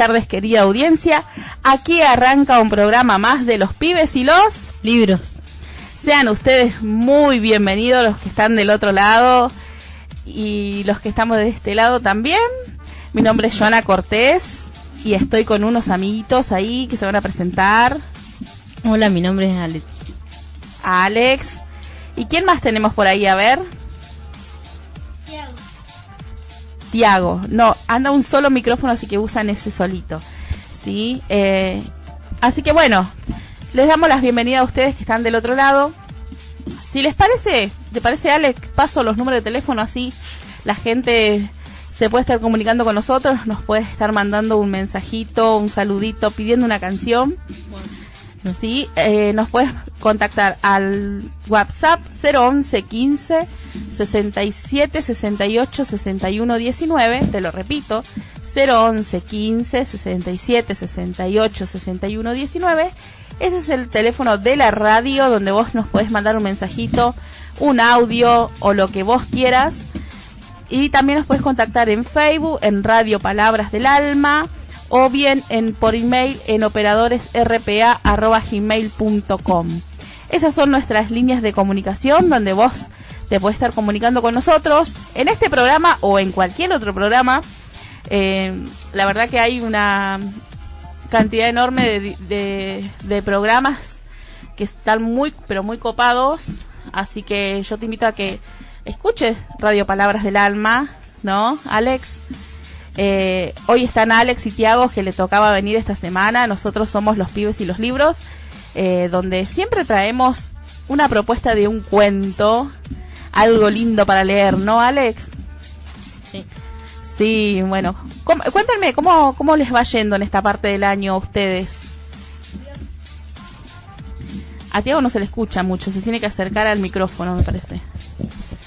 Tardes, querida audiencia. Aquí arranca un programa más de los pibes y los libros. Sean ustedes muy bienvenidos los que están del otro lado y los que estamos de este lado también. Mi nombre es Joana Cortés y estoy con unos amiguitos ahí que se van a presentar. Hola, mi nombre es Alex. Alex. ¿Y quién más tenemos por ahí? A ver. Tiago. No, anda un solo micrófono, así que usan ese solito. ¿Sí? Eh, así que bueno, les damos las bienvenidas a ustedes que están del otro lado. Si les parece, ¿te parece Alex? Paso los números de teléfono así la gente se puede estar comunicando con nosotros, nos puede estar mandando un mensajito, un saludito, pidiendo una canción. Sí, eh, nos puedes contactar al WhatsApp 011 15 67 68 61 19, te lo repito, 011 15 67 68 61 19. Ese es el teléfono de la radio donde vos nos puedes mandar un mensajito, un audio o lo que vos quieras. Y también nos puedes contactar en Facebook, en Radio Palabras del Alma o bien en, por email en operadoresrpa.gmail.com. Esas son nuestras líneas de comunicación donde vos te puedes estar comunicando con nosotros en este programa o en cualquier otro programa. Eh, la verdad que hay una cantidad enorme de, de programas que están muy, pero muy copados. Así que yo te invito a que escuches Radio Palabras del Alma, ¿no, Alex? Eh, hoy están Alex y Tiago que le tocaba venir esta semana. Nosotros somos los pibes y los libros, eh, donde siempre traemos una propuesta de un cuento, algo lindo para leer, ¿no, Alex? Sí. Sí, bueno. cuéntenme, ¿cómo, ¿cómo les va yendo en esta parte del año a ustedes? A Tiago no se le escucha mucho, se tiene que acercar al micrófono, me parece.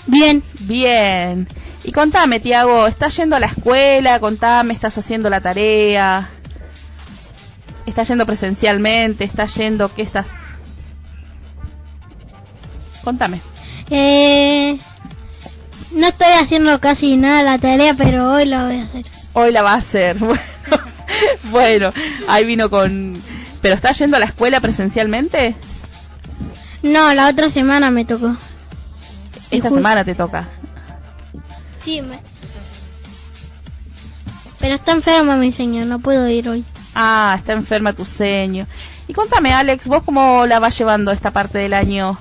Bien. Bien. Y contame, Tiago, ¿estás yendo a la escuela? Contame, ¿estás haciendo la tarea? ¿Estás yendo presencialmente? ¿Estás yendo? ¿Qué estás? Contame. Eh, no estoy haciendo casi nada la tarea, pero hoy la voy a hacer. Hoy la va a hacer. Bueno, bueno ahí vino con... ¿Pero estás yendo a la escuela presencialmente? No, la otra semana me tocó. Esta semana te toca. Sí, me... pero está enferma mi señor, no puedo ir hoy. Ah, está enferma tu seño. Y contame, Alex, ¿vos cómo la vas llevando esta parte del año?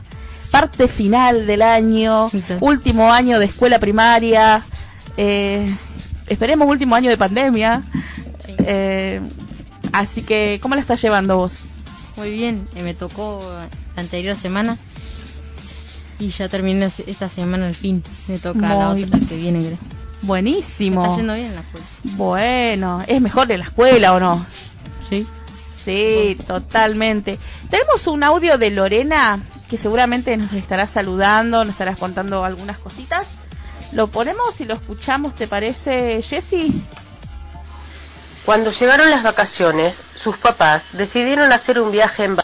Parte final del año, último año de escuela primaria, eh, esperemos último año de pandemia. Eh, así que, ¿cómo la estás llevando vos? Muy bien, eh, me tocó la anterior semana y ya terminé esta semana al fin. Me toca la otra que viene, creo. Buenísimo. está yendo bien la escuela. Bueno, ¿es mejor de la escuela o no? Sí. Sí, totalmente. Tenemos un audio de Lorena que seguramente nos estará saludando, nos estará contando algunas cositas. ¿Lo ponemos y lo escuchamos, te parece, Jessy? Cuando llegaron las vacaciones, sus papás decidieron hacer un viaje en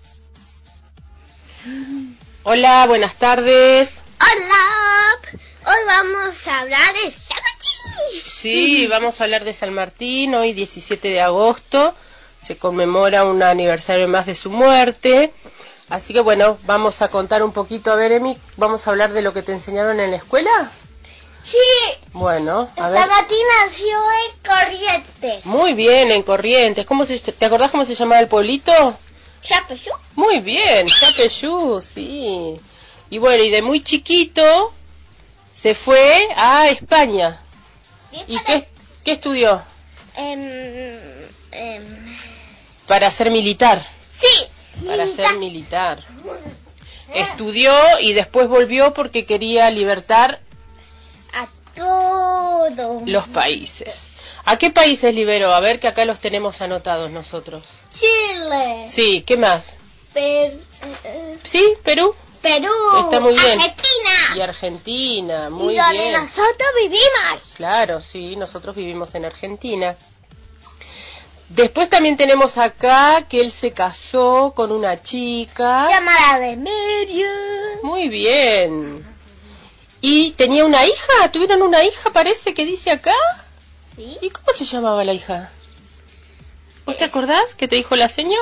Hola, buenas tardes. Hola, hoy vamos a hablar de San Martín. Sí, vamos a hablar de San Martín, hoy 17 de agosto, se conmemora un aniversario más de su muerte. Así que bueno, vamos a contar un poquito, a ver, Emi, vamos a hablar de lo que te enseñaron en la escuela. Sí. Bueno, a San Martín nació en Corrientes. Muy bien, en Corrientes. ¿Cómo se, ¿Te acordás cómo se llamaba el pueblito? Chapeyú. Muy bien, Chapeyú, sí. Y bueno, y de muy chiquito se fue a España. ¿Y qué, qué, estudió? Em, em. Para ser militar. Sí. Para ser militar. Estudió y después volvió porque quería libertar a todos los países. ¿A qué países liberó? A ver que acá los tenemos anotados nosotros. Chile. Sí, ¿qué más? Per sí, Perú. Perú. Está muy bien. Argentina. Y Argentina, muy ¿Y donde bien. nosotros vivimos. Claro, sí, nosotros vivimos en Argentina. Después también tenemos acá que él se casó con una chica. Llamada de Miriam. Muy bien. ¿Y tenía una hija? ¿Tuvieron una hija, parece que dice acá? Sí. ¿Y cómo se llamaba la hija? ¿Vos te acordás qué te dijo la seño?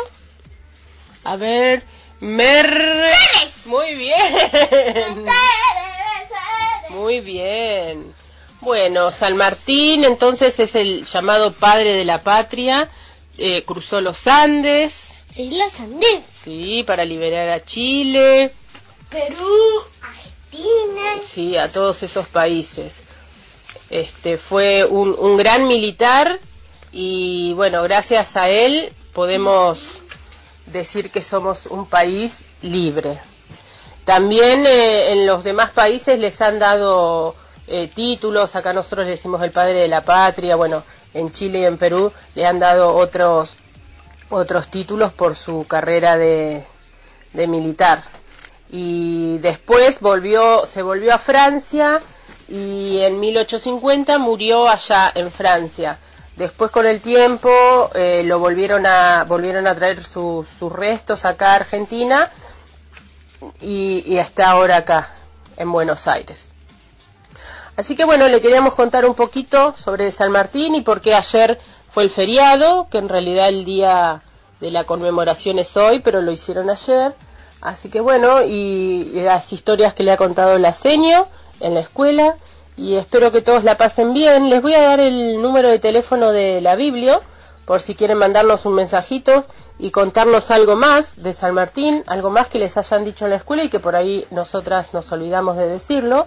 A ver, mer... Muy bien. Muy bien. Bueno, San Martín entonces es el llamado padre de la patria. Eh, cruzó los Andes. Sí, los Andes. Sí, para liberar a Chile. Perú, Argentina. Sí, a todos esos países. Este fue un, un gran militar y bueno, gracias a él podemos decir que somos un país libre. También eh, en los demás países les han dado eh, títulos, acá nosotros le decimos el padre de la patria, bueno, en Chile y en Perú le han dado otros otros títulos por su carrera de, de militar. Y después volvió, se volvió a Francia y en 1850 murió allá en Francia. Después con el tiempo eh, lo volvieron a volvieron a traer sus restos acá a Argentina y, y está ahora acá en Buenos Aires. Así que bueno, le queríamos contar un poquito sobre San Martín y por qué ayer fue el feriado, que en realidad el día de la conmemoración es hoy, pero lo hicieron ayer. Así que bueno, y las historias que le ha contado la seño en la escuela y espero que todos la pasen bien. Les voy a dar el número de teléfono de la Biblia por si quieren mandarnos un mensajito y contarnos algo más de San Martín, algo más que les hayan dicho en la escuela y que por ahí nosotras nos olvidamos de decirlo.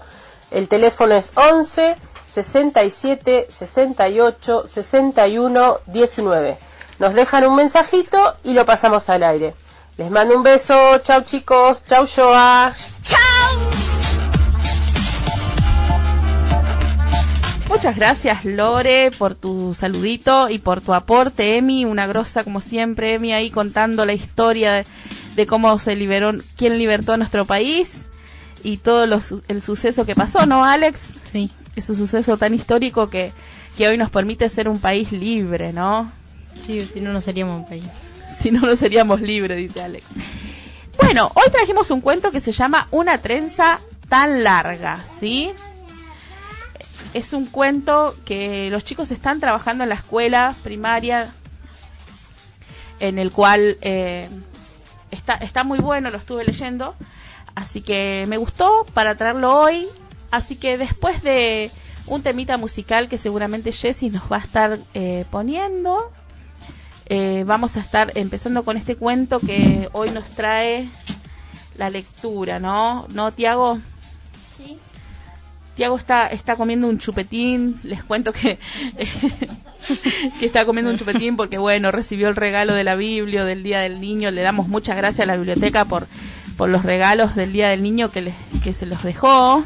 El teléfono es 11 67 68 61 19. Nos dejan un mensajito y lo pasamos al aire. Les mando un beso. Chau chicos. Chau Joa. Muchas gracias Lore por tu saludito y por tu aporte, Emi, una grosa como siempre, Emi ahí contando la historia de, de cómo se liberó, quién libertó a nuestro país y todo lo el suceso que pasó, ¿no, Alex? Sí. Ese suceso tan histórico que, que hoy nos permite ser un país libre, ¿no? Sí, si no, no seríamos un país. Si no, no seríamos libres, dice Alex. Bueno, hoy trajimos un cuento que se llama Una trenza tan larga, ¿sí? Es un cuento que los chicos están trabajando en la escuela primaria, en el cual eh, está, está muy bueno, lo estuve leyendo, así que me gustó para traerlo hoy. Así que después de un temita musical que seguramente Jessie nos va a estar eh, poniendo, eh, vamos a estar empezando con este cuento que hoy nos trae la lectura, ¿no? ¿No, Tiago? Tiago está, está comiendo un chupetín, les cuento que, que está comiendo un chupetín porque, bueno, recibió el regalo de la Biblia del Día del Niño. Le damos muchas gracias a la biblioteca por, por los regalos del Día del Niño que, les, que se los dejó,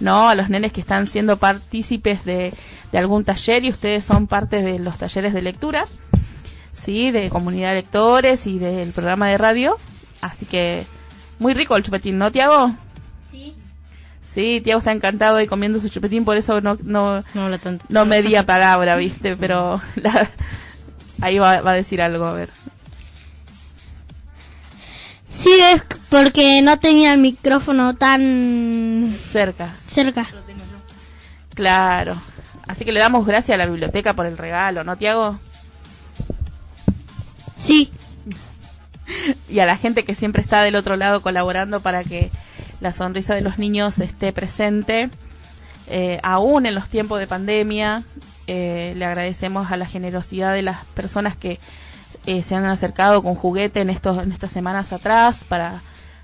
¿no? A los nenes que están siendo partícipes de, de algún taller y ustedes son parte de los talleres de lectura, ¿sí? De comunidad de lectores y del programa de radio. Así que, muy rico el chupetín, ¿no, Tiago? Sí. Tiago está encantado ahí comiendo su chupetín, por eso no, no, No habla tanto. no medía palabra, ¿viste? Pero la- ahí va, va a decir algo, a ver. Sí, es porque no tenía el micrófono tan Cerca, cerca. claro. Así que le damos gracias a la biblioteca por el regalo, ¿no, Tiago? Sí. Y a la gente que siempre está del otro lado colaborando para que la sonrisa de los niños esté presente, eh, aún en los tiempos de pandemia. Eh, le agradecemos a la generosidad de las personas que eh, se han acercado con juguete en estos en estas semanas atrás para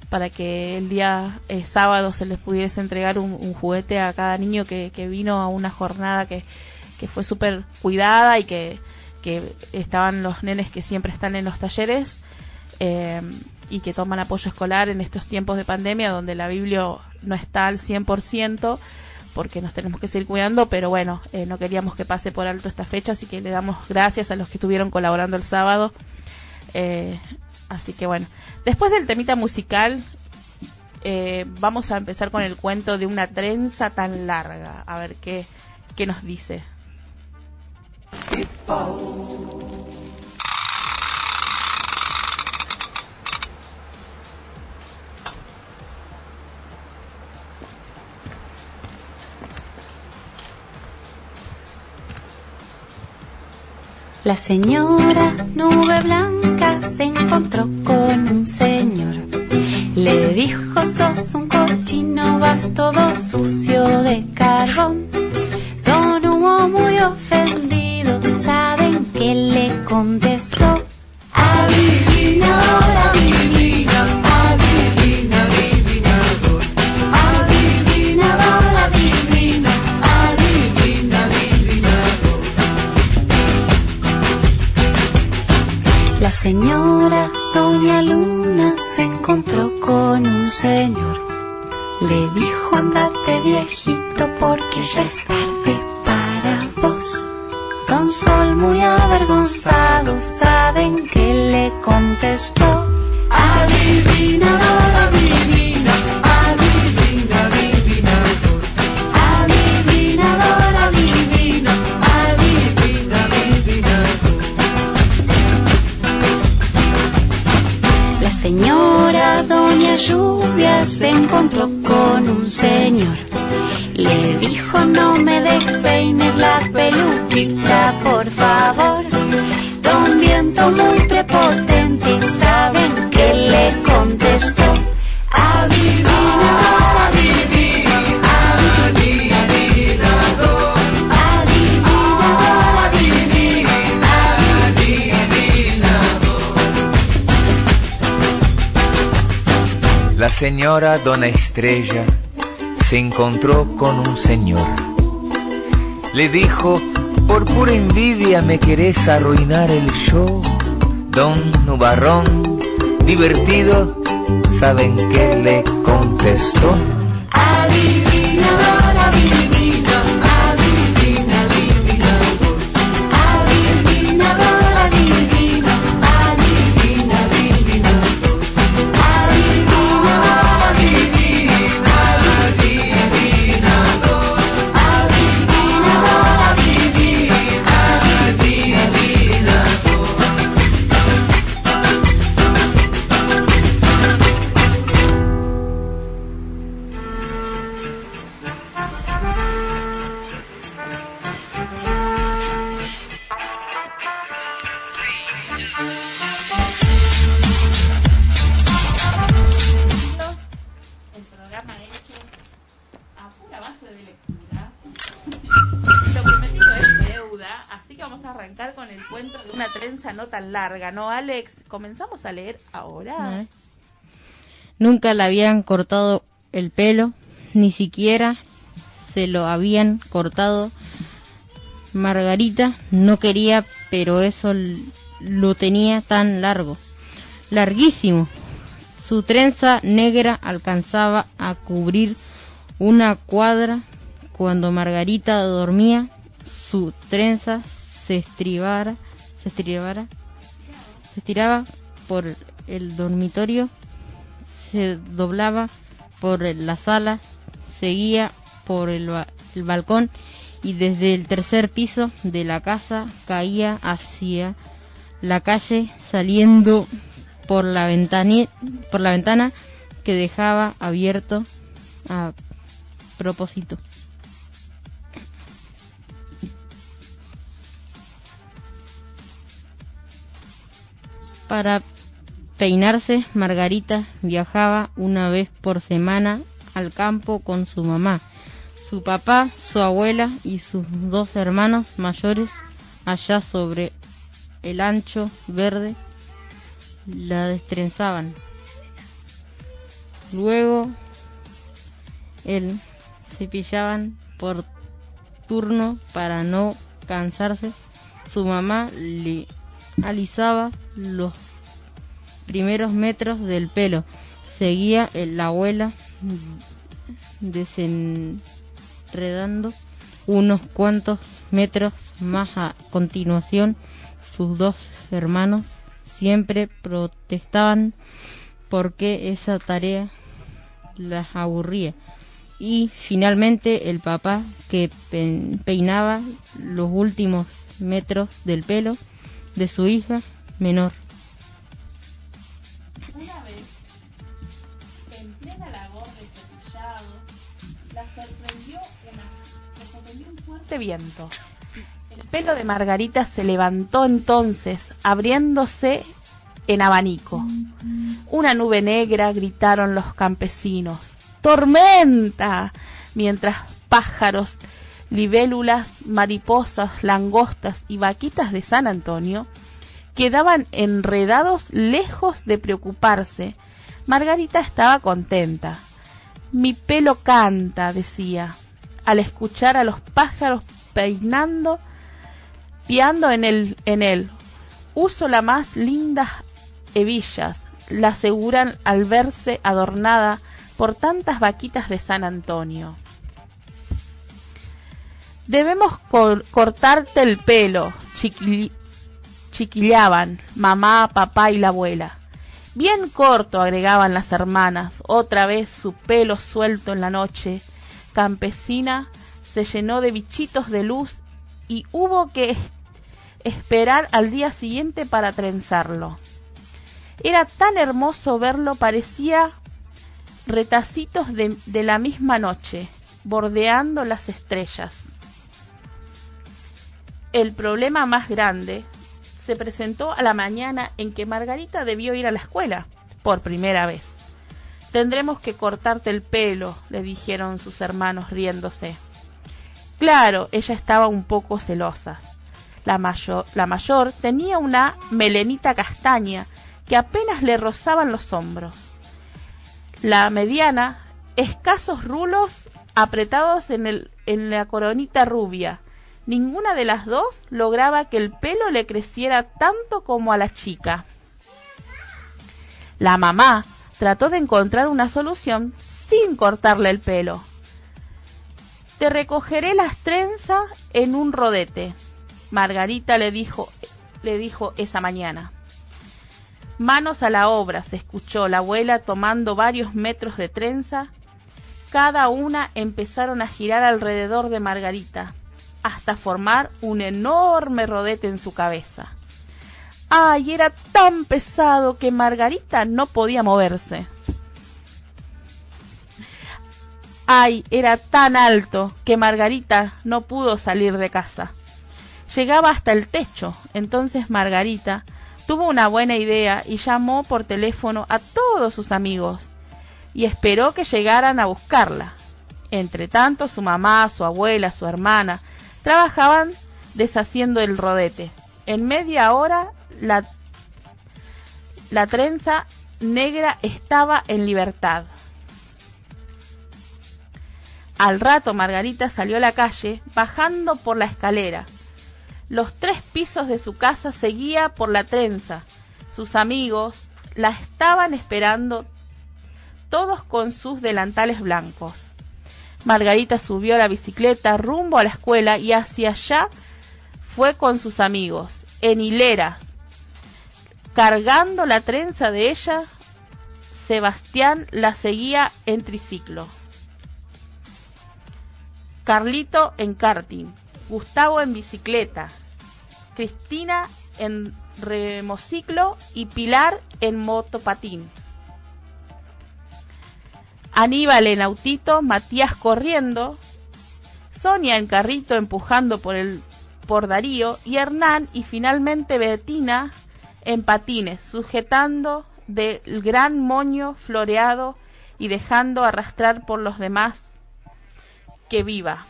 para que el día eh, sábado se les pudiese entregar un, juguete a cada niño que, que vino a una jornada que, que fue súper cuidada y que, que estaban los nenes que siempre están en los talleres eh, y que toman apoyo escolar en estos tiempos de pandemia donde la Biblia no está al 100% porque nos tenemos que seguir cuidando, pero bueno, eh, no queríamos que pase por alto esta fecha, así que le damos gracias a los que estuvieron colaborando el sábado. Eh, así que bueno, después del temita musical, eh, vamos a empezar con el cuento de una trenza tan larga. A ver qué, qué nos dice. La señora nube blanca se encontró con un señor. Le dijo, sos un cochino, vas todo sucio de carbón. Don Hugo muy ofendido, ¿saben qué le contestó? Señora Doña Luna se encontró con un señor. Le dijo, andate viejito porque ya es tarde para vos. Don Sol muy avergonzado, ¿saben qué le contestó? Adivinador, señora Dona Estrella se encontró con un señor. Le dijo, por pura envidia me querés arruinar el show. Don Nubarrón, divertido, ¿saben qué le contestó? ¿No, Alex? Comenzamos a leer ahora. Nunca le habían cortado el pelo, ni siquiera se lo habían cortado. Margarita no quería, pero eso lo tenía tan largo, larguísimo. Su trenza negra alcanzaba a cubrir una cuadra. Cuando Margarita dormía, su trenza se estribara, se estribara, se estiraba por el dormitorio se doblaba por la sala, seguía por el, el balcón y desde el tercer piso de la casa caía hacia la calle saliendo por la ventani- por la ventana que dejaba abierto a propósito. Para peinarse, Margarita viajaba una vez por semana al campo con su mamá, su papá, su abuela y sus dos hermanos mayores allá sobre el ancho verde la destrenzaban. Luego él cepillaban por turno para no cansarse. Su mamá le alisaba los primeros metros del pelo. Seguía el- la abuela desenredando unos cuantos metros más a continuación. Sus dos hermanos siempre protestaban porque esa tarea las aburría. Y finalmente el papá que pe- peinaba los últimos metros del pelo de su hija menor. Una vez, en plena labor de cepillado, la sorprendió, una, la sorprendió un fuerte viento. El pelo de Margarita se levantó entonces, abriéndose en abanico. Una nube negra, gritaron los campesinos. ¡Tormenta! Mientras pájaros, libélulas, mariposas, langostas y vaquitas de San Antonio quedaban enredados lejos de preocuparse. Margarita estaba contenta. Mi pelo canta, decía, al escuchar a los pájaros peinando, piando en él. Uso las más lindas hebillas, la aseguran al verse adornada por tantas vaquitas de San Antonio. Debemos cortarte el pelo, chiquillaban mamá, papá y la abuela. Bien corto, agregaban las hermanas, otra vez su pelo suelto en la noche. Campesina se llenó de bichitos de luz y hubo que esperar al día siguiente para trenzarlo. Era tan hermoso verlo, parecía retacitos de la misma noche, bordeando las estrellas. El problema más grande se presentó a la mañana en que Margarita debió ir a la escuela, por primera vez. Tendremos que cortarte el pelo, le dijeron sus hermanos riéndose. Claro, ella estaba un poco celosa. La mayor, la mayor tenía una melenita castaña que apenas le rozaban los hombros. La mediana, escasos rulos apretados en, el, en la coronita rubia. Ninguna de las dos lograba que el pelo le creciera tanto como a la chica. La mamá trató de encontrar una solución sin cortarle el pelo. Te recogeré las trenzas en un rodete, Margarita le dijo, le dijo esa mañana. Manos a la obra, se escuchó la abuela tomando varios metros de trenza. Cada una empezaron a girar alrededor de Margarita, hasta formar un enorme rodete en su cabeza. ¡Ay! Era tan pesado que Margarita no podía moverse. ¡Ay! Era tan alto que Margarita no pudo salir de casa llegaba hasta el techo. Entonces Margarita tuvo una buena idea y llamó por teléfono a todos sus amigos y esperó que llegaran a buscarla. Entre tanto, su mamá, su abuela, su hermana trabajaban deshaciendo el rodete. En media hora la, la trenza negra estaba en libertad. Al rato Margarita salió a la calle bajando por la escalera los tres pisos de su casa seguía por la trenza. Sus amigos la estaban esperando, todos con sus delantales blancos. Margarita subió la bicicleta rumbo a la escuela y hacia allá fue con sus amigos, en hileras. Cargando la trenza de ella, Sebastián la seguía en triciclo. Carlito en karting, Gustavo en bicicleta, Cristina en remociclo y Pilar en motopatín. Aníbal en autito, Matías corriendo, Sonia en carrito empujando por el por Darío y Hernán y finalmente Betina en patines, sujetando del gran moño floreado y dejando arrastrar por los demás que viva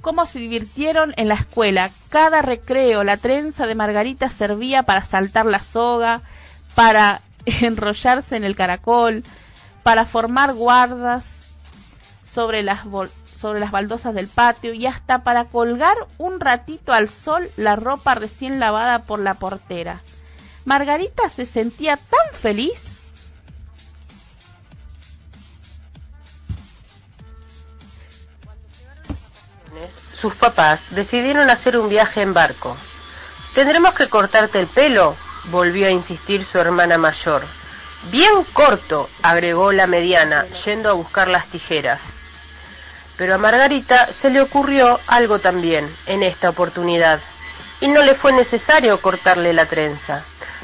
cómo se divirtieron en la escuela. Cada recreo, la trenza de Margarita servía para saltar la soga, para enrollarse en el caracol, para formar guardas sobre las, sobre las baldosas del patio y hasta para colgar un ratito al sol la ropa recién lavada por la portera. Margarita se sentía tan feliz sus papás decidieron hacer un viaje en barco. Tendremos que cortarte el pelo, volvió a insistir su hermana mayor. Bien corto, agregó la mediana, yendo a buscar las tijeras. Pero a Margarita se le ocurrió algo también en esta oportunidad, y no le fue necesario cortarle la trenza.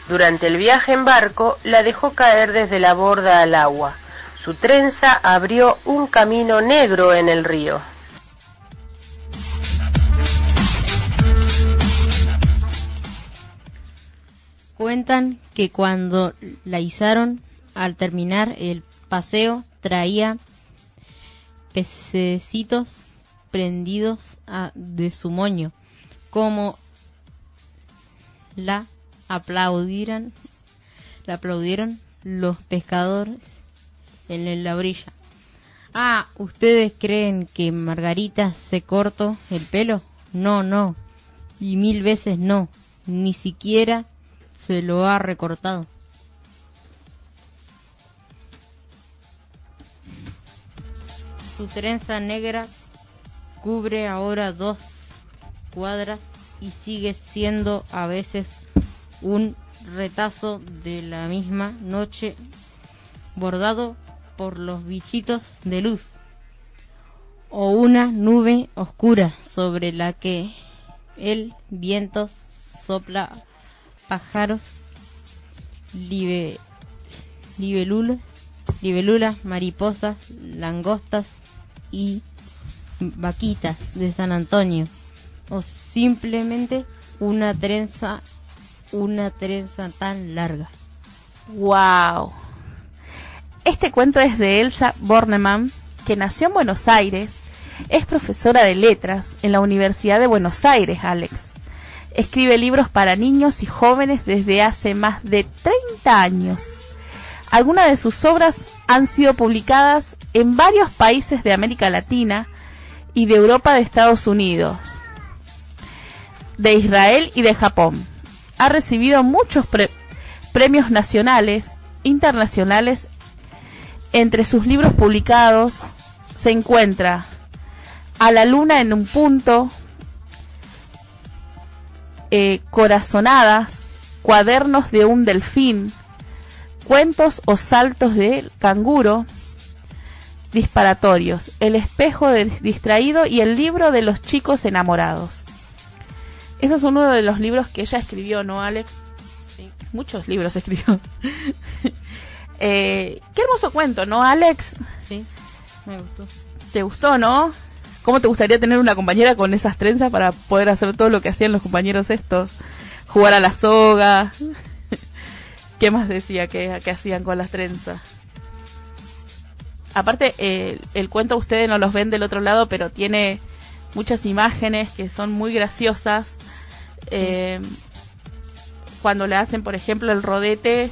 Durante el viaje en barco la dejó caer desde la borda al agua. Su trenza abrió un camino negro en el río. Cuentan que cuando la izaron al terminar el paseo traía pececitos prendidos a- de su moño, como la la aplaudieron los pescadores en la orilla. Ah, ¿ustedes creen que Margarita se cortó el pelo? No, no. Y mil veces no. Ni siquiera se lo ha recortado. Su trenza negra cubre ahora dos cuadras y sigue siendo a veces un retazo de la misma noche bordado por los bichitos de luz o una nube oscura sobre la que el viento sopla pájaros libe, libelulas, libelulas, mariposas, langostas y vaquitas de San Antonio o simplemente una trenza una trenza tan larga. Wow. Este cuento es de Elsa Bornemann, que nació en Buenos Aires, es profesora de letras en la Universidad de Buenos Aires, Alex. Escribe libros para niños y jóvenes desde hace más de 30 años. Algunas de sus obras han sido publicadas en varios países de América Latina y de Europa de Estados Unidos, de Israel y de Japón. Ha recibido muchos pre- premios nacionales, internacionales. Entre sus libros publicados se encuentra A la luna en un punto, eh, Corazonadas, Cuadernos de un delfín, Cuentos o saltos del canguro, Disparatorios, El espejo del distraído y el libro de los chicos enamorados. Esos son uno de los libros que ella escribió, ¿no, Alex? Sí, muchos libros escribió. Eh, qué hermoso cuento, ¿no, Alex? Sí, me gustó. ¿Te gustó, no? ¿Cómo te gustaría tener una compañera con esas trenzas para poder hacer todo lo que hacían los compañeros estos? Jugar a la soga. ¿Qué más decía que, hacían con las trenzas? Aparte, el cuento ustedes no los ven del otro lado, pero tiene muchas imágenes que son muy graciosas. Eh, cuando le hacen, por ejemplo, el rodete,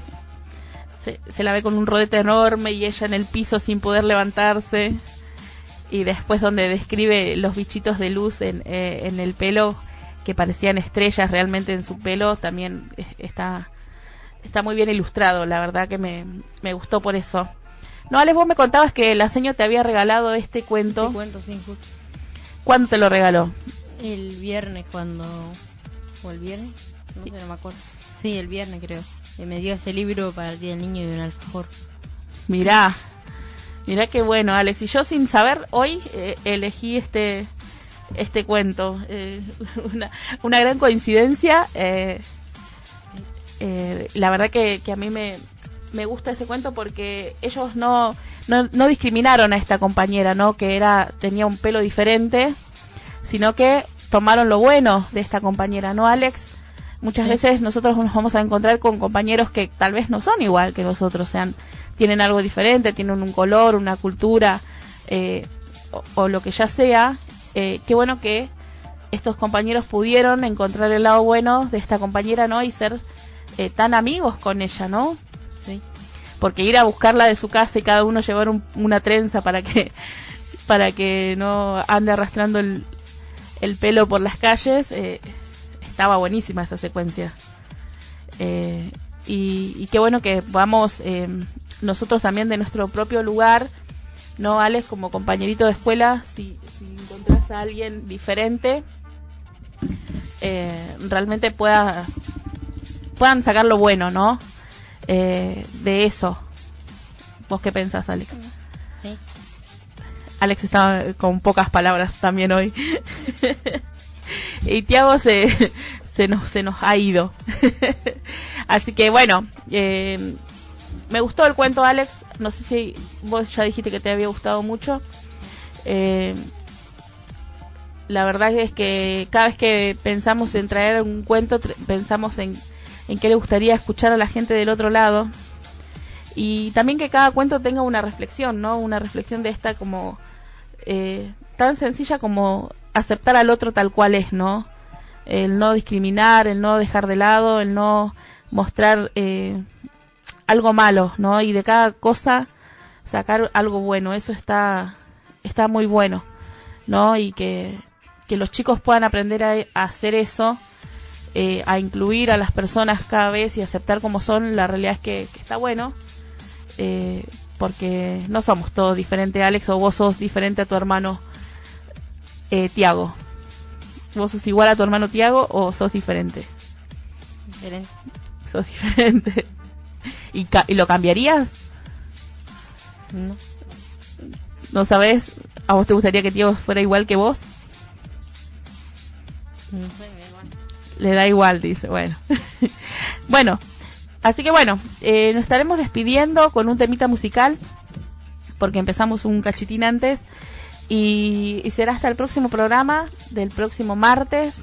se la ve con un rodete enorme y ella en el piso sin poder levantarse. Y después donde describe los bichitos de luz en, eh, en el pelo, que parecían estrellas realmente en su pelo, también eh, está, está muy bien ilustrado. La verdad que me, me gustó por eso. No, Alex, vos me contabas que la señora te había regalado este cuento. Te cuento, sí, justo. ¿Cuándo te lo regaló? El viernes cuando... ¿O el viernes? No sé, no me acuerdo. Sí, el viernes creo. Y me dio ese libro para el Día del Niño y un alfajor. Mirá, mirá qué bueno, Alex. Y yo sin saber, hoy eh, elegí este este cuento. Eh, una, una gran coincidencia. eh, eh, la verdad que, que a mí me, me gusta ese cuento porque ellos no, no, no discriminaron a esta compañera, ¿no? Que era tenía un pelo diferente, sino que tomaron lo bueno de esta compañera, ¿no, Alex? Muchas veces nosotros nos vamos a encontrar con compañeros que tal vez no son igual que nosotros, sean tienen algo diferente, tienen un color, una cultura eh, o, lo que ya sea. Eh, qué bueno que estos compañeros pudieron encontrar el lado bueno de esta compañera, ¿no? Y ser eh, tan amigos con ella, ¿no? Sí. Porque ir a buscarla de su casa y cada uno llevar un- una trenza para que para que no ande arrastrando el, el pelo por las calles, eh, estaba buenísima esa secuencia. Eh, y, y qué bueno que vamos eh, nosotros también de nuestro propio lugar, ¿no, Alex? Como compañerito de escuela, si, si encontrás a alguien diferente, eh, realmente pueda, puedan sacar lo bueno, ¿no? Eh, de eso. ¿Vos qué pensás, Alex? Sí. Alex estaba con pocas palabras también hoy. y Tiago se, se, nos, se nos ha ido. Así que bueno, eh, me gustó el cuento, Alex. No sé si vos ya dijiste que te había gustado mucho. Eh, la verdad es que cada vez que pensamos en traer un cuento, pensamos en en qué le gustaría escuchar a la gente del otro lado. Y también que cada cuento tenga una reflexión, ¿no? Una reflexión de esta como eh, tan sencilla como aceptar al otro tal cual es, ¿no? El no discriminar, el no dejar de lado, el no mostrar eh, algo malo, ¿no? Y de cada cosa sacar algo bueno, eso está, está muy bueno, ¿no? Y que, que los chicos puedan aprender a, a hacer eso, eh, a incluir a las personas cada vez y aceptar como son, la realidad es que, que está bueno, eh, porque no somos todos diferentes, Alex, o vos sos diferente a tu hermano eh, Tiago. ¿Vos sos igual a tu hermano Tiago o sos diferente? Diferente. Sos diferente. ¿Y, ca- ¿Y lo cambiarías? No. ¿No sabes? ¿A vos te gustaría que Tiago fuera igual que vos? No sé, me da igual. Le da igual, dice. Bueno. bueno, así que bueno, eh, nos estaremos despidiendo con un temita musical, porque empezamos un cachitín antes, y, y será hasta el próximo programa del próximo martes,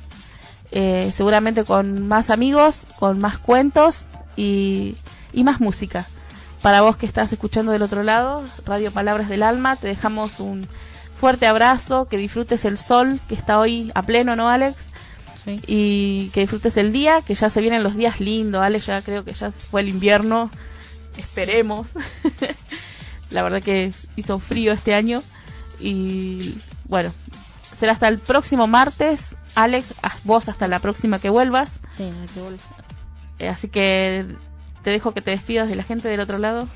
eh, seguramente con más amigos, con más cuentos y, y más música. Para vos que estás escuchando del otro lado, Radio Palabras del Alma, te dejamos un fuerte abrazo, que disfrutes el sol que está hoy a pleno, ¿no, Alex? Sí. y que disfrutes el día, que ya se vienen los días lindos, ¿vale? Ya creo que ya fue el invierno, esperemos. La verdad que hizo frío este año y bueno, será hasta el próximo martes. Alex, vos hasta la próxima que vuelvas. Sí, que volver. Eh, así que te dejo que te despidas de la gente del otro lado.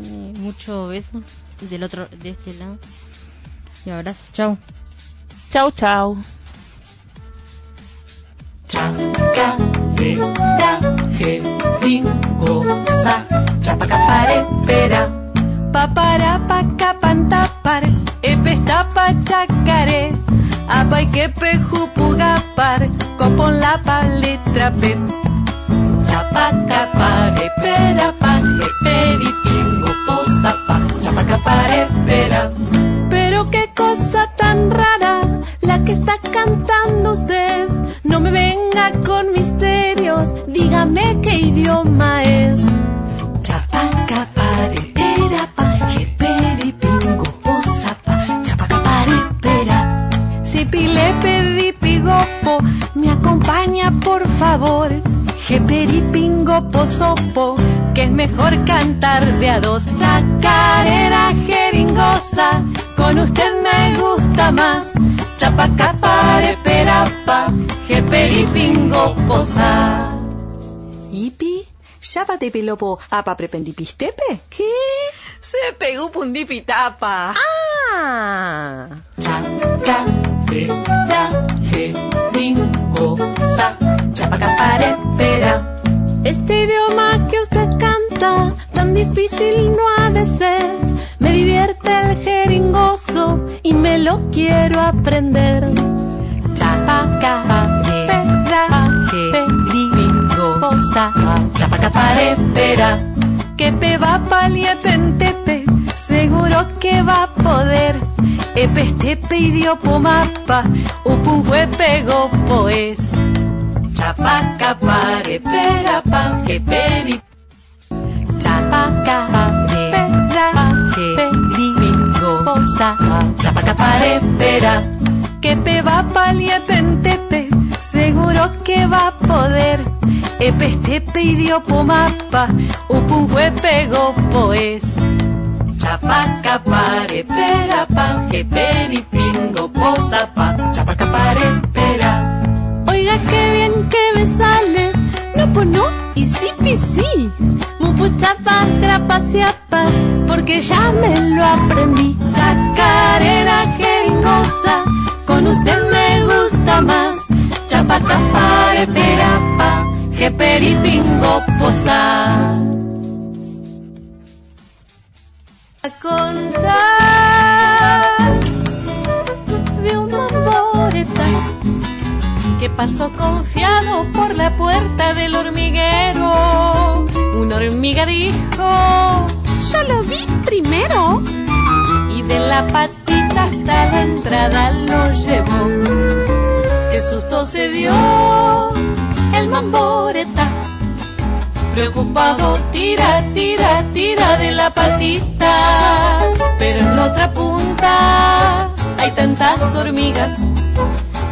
Eh, mucho beso del otro, de este lado. Y abrazo. Chau. Chau, chau. Chacareraje, ringosa, chapacaparepera, papara pacapantapar, epestapa chacaré, apa y que pejupugapar, copon la letra P. Chapacaparepera, paje, peripingo, posapa, chapacaparepera. Pero qué cosa tan rara la que está cantando usted. No me venga con misterios, dígame qué idioma es. Chapacaparepera, paje, peripingo, posapa, chapacaparepera. Si pile pedí pigopo, me acompaña por favor. Jeperipingo posopo, que es mejor cantar de a dos. Chacarera jeringosa, con usted me gusta más. Chapacapareperapa, jeperipingo posa. Ipi, de pilopo apa prependipistepe? ¿Qué? Se pegó pundipitapa. Ah. Chacarera jeringosa, chapacaparepera. Este idioma que usted canta, tan difícil no ha de ser. Me divierte el jeringoso y me lo quiero aprender. Jeringosa, chapacaparepera. Que pe va paliepentepe, seguro que va a poder. Epestepe idiopomapa, upungue pego pues. Chapacaparepera, panje, peri. Chapacaparepera, jeringosa, Chapacaparepera. que pe va seguro que va a poder. Epestepe idiopomapa, upungue pego pues. Chapacaparepera, panje, peri, pingo, posapa, chapacaparepera. Oiga qué bien que me sale, no pues no, y sí pues sí. Mupuchapa, grapaciapas, porque ya me lo aprendí. Chacarera jeringosa, con usted me gusta más. Chapacapareperapa, jeperipingo posa. A contar pasó confiado por la puerta del hormiguero. Una hormiga dijo, yo lo vi primero. Y de la patita hasta la entrada lo llevó. Qué susto se dio el mamboreta. Preocupado tira, tira, tira de la patita, pero en la otra punta hay tantas hormigas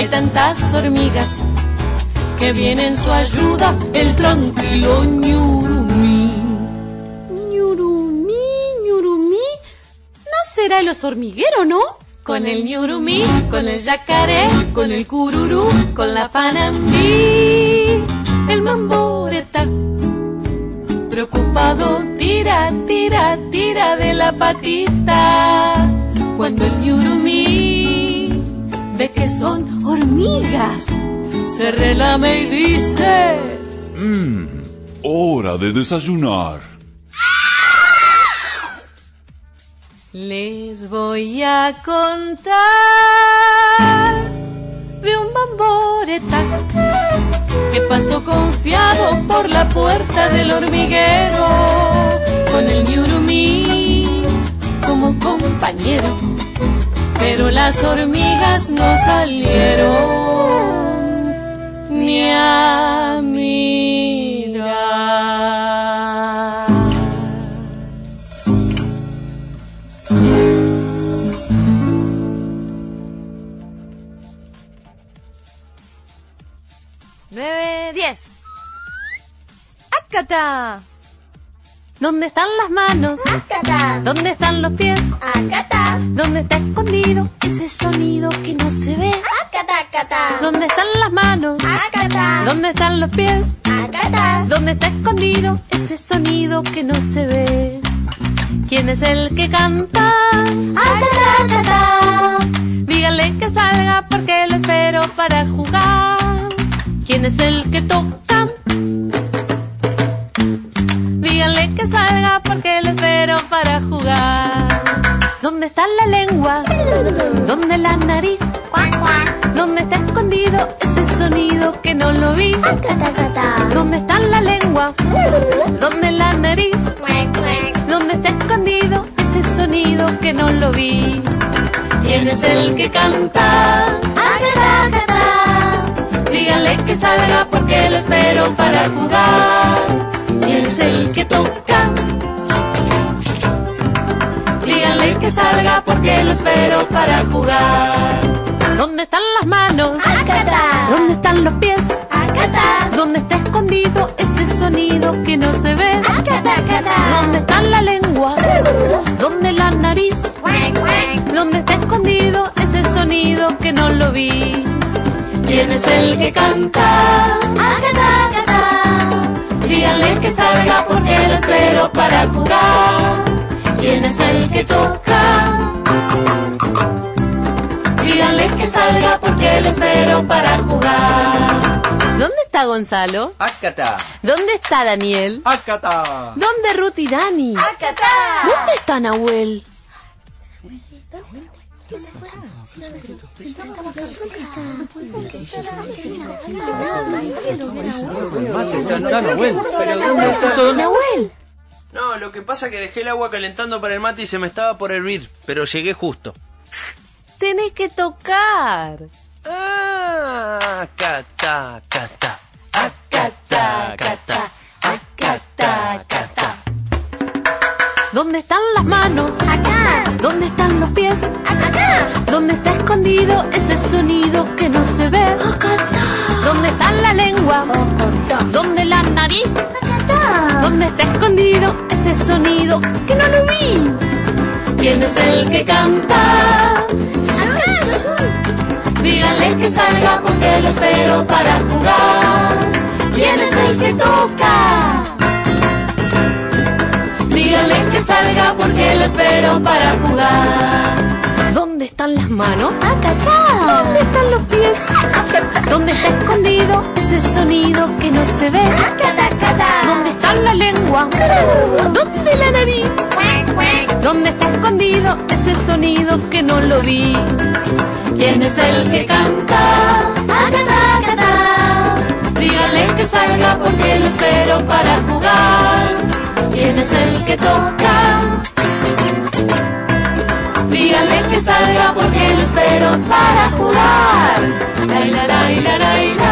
hay tantas hormigas que vienen en su ayuda el tranquilo ñurumí. Ñurumí, ñurumí, ¿no será el oso hormiguero, no? Con el ñurumí, con el yacaré, con el cururú, con la panambí, el mamboreta. Preocupado, tira, tira, tira de la patita. Cuando el ñurumí son hormigas, se relame y dice: Mmm, hora de desayunar. Les voy a contar de un bamboreta que pasó confiado por la puerta del hormiguero con el ñurumí como compañero, pero las hormigas no salieron ni a mirar. Nueve, diez. ¡Acata! ¿Dónde están las manos? Acata. ¿Dónde están los pies? Acata. ¿Dónde está escondido ese sonido que no se ve? Acata, acata. ¿Dónde están las manos? Acata. ¿Dónde están los pies? Acata. ¿Dónde está escondido ese sonido que no se ve? ¿Quién es el que canta? Acata, acata. Díganle que salga porque lo espero para jugar. ¿Quién es el que toca? Salga porque lo espero para jugar. ¿Dónde está la lengua? ¿Dónde la nariz? ¿Dónde está escondido ese sonido que no lo vi? ¿Dónde está la lengua? ¿Dónde la nariz? ¿Dónde está escondido ese sonido que no lo vi? ¿Quién es el que canta? Acata. Díganle que salga porque lo espero para jugar. Salga porque lo espero para jugar. ¿Dónde están las manos? Acata. ¿Dónde están los pies? Acata. ¿Dónde está escondido ese sonido que no se ve? Acata, acata. ¿Dónde está la lengua? ¿Dónde la nariz? ¿Dónde está escondido ese sonido que no lo vi? ¿Quién es el que canta? Acata, acata. Díganle que salga porque lo espero para jugar. ¿Quién es el que toca? Díganle que salga porque lo espero para jugar. ¿Dónde está Gonzalo? Acata. ¿Dónde está Daniel? Acata. ¿Dónde Ruth y Dani? Acata. ¿Dónde está Nahuel? Nahuel. No, lo que pasa es que dejé el agua calentando para el mate y se me estaba por hervir, pero llegué justo. Tenés que tocar. Ah, acata, acata. Acata, acata. Acata, acata. ¿Dónde están las manos? Acá. ¿Dónde están los pies? Acá. ¿Dónde está escondido ese sonido que no se ve? ¿Dónde está la lengua? ¿Dónde nariz. ¿Dónde está escondido ese sonido que no lo vi? ¿Quién es el que canta? Díganle que salga porque lo espero para jugar. ¿Quién es el que toca? Díganle que salga porque lo espero para jugar. ¿Dónde están las manos? ¿Dónde están los pies? ¿Dónde está escondido ese sonido que no se ve? ¿Dónde está la lengua? ¿Dónde la nariz? ¿Dónde está escondido ese sonido que no lo vi? ¿Quién es el que canta? Díganle que salga porque lo espero para jugar. ¿Quién es el que toca? Díganle que salga porque lo espero para jugar. La, la, la,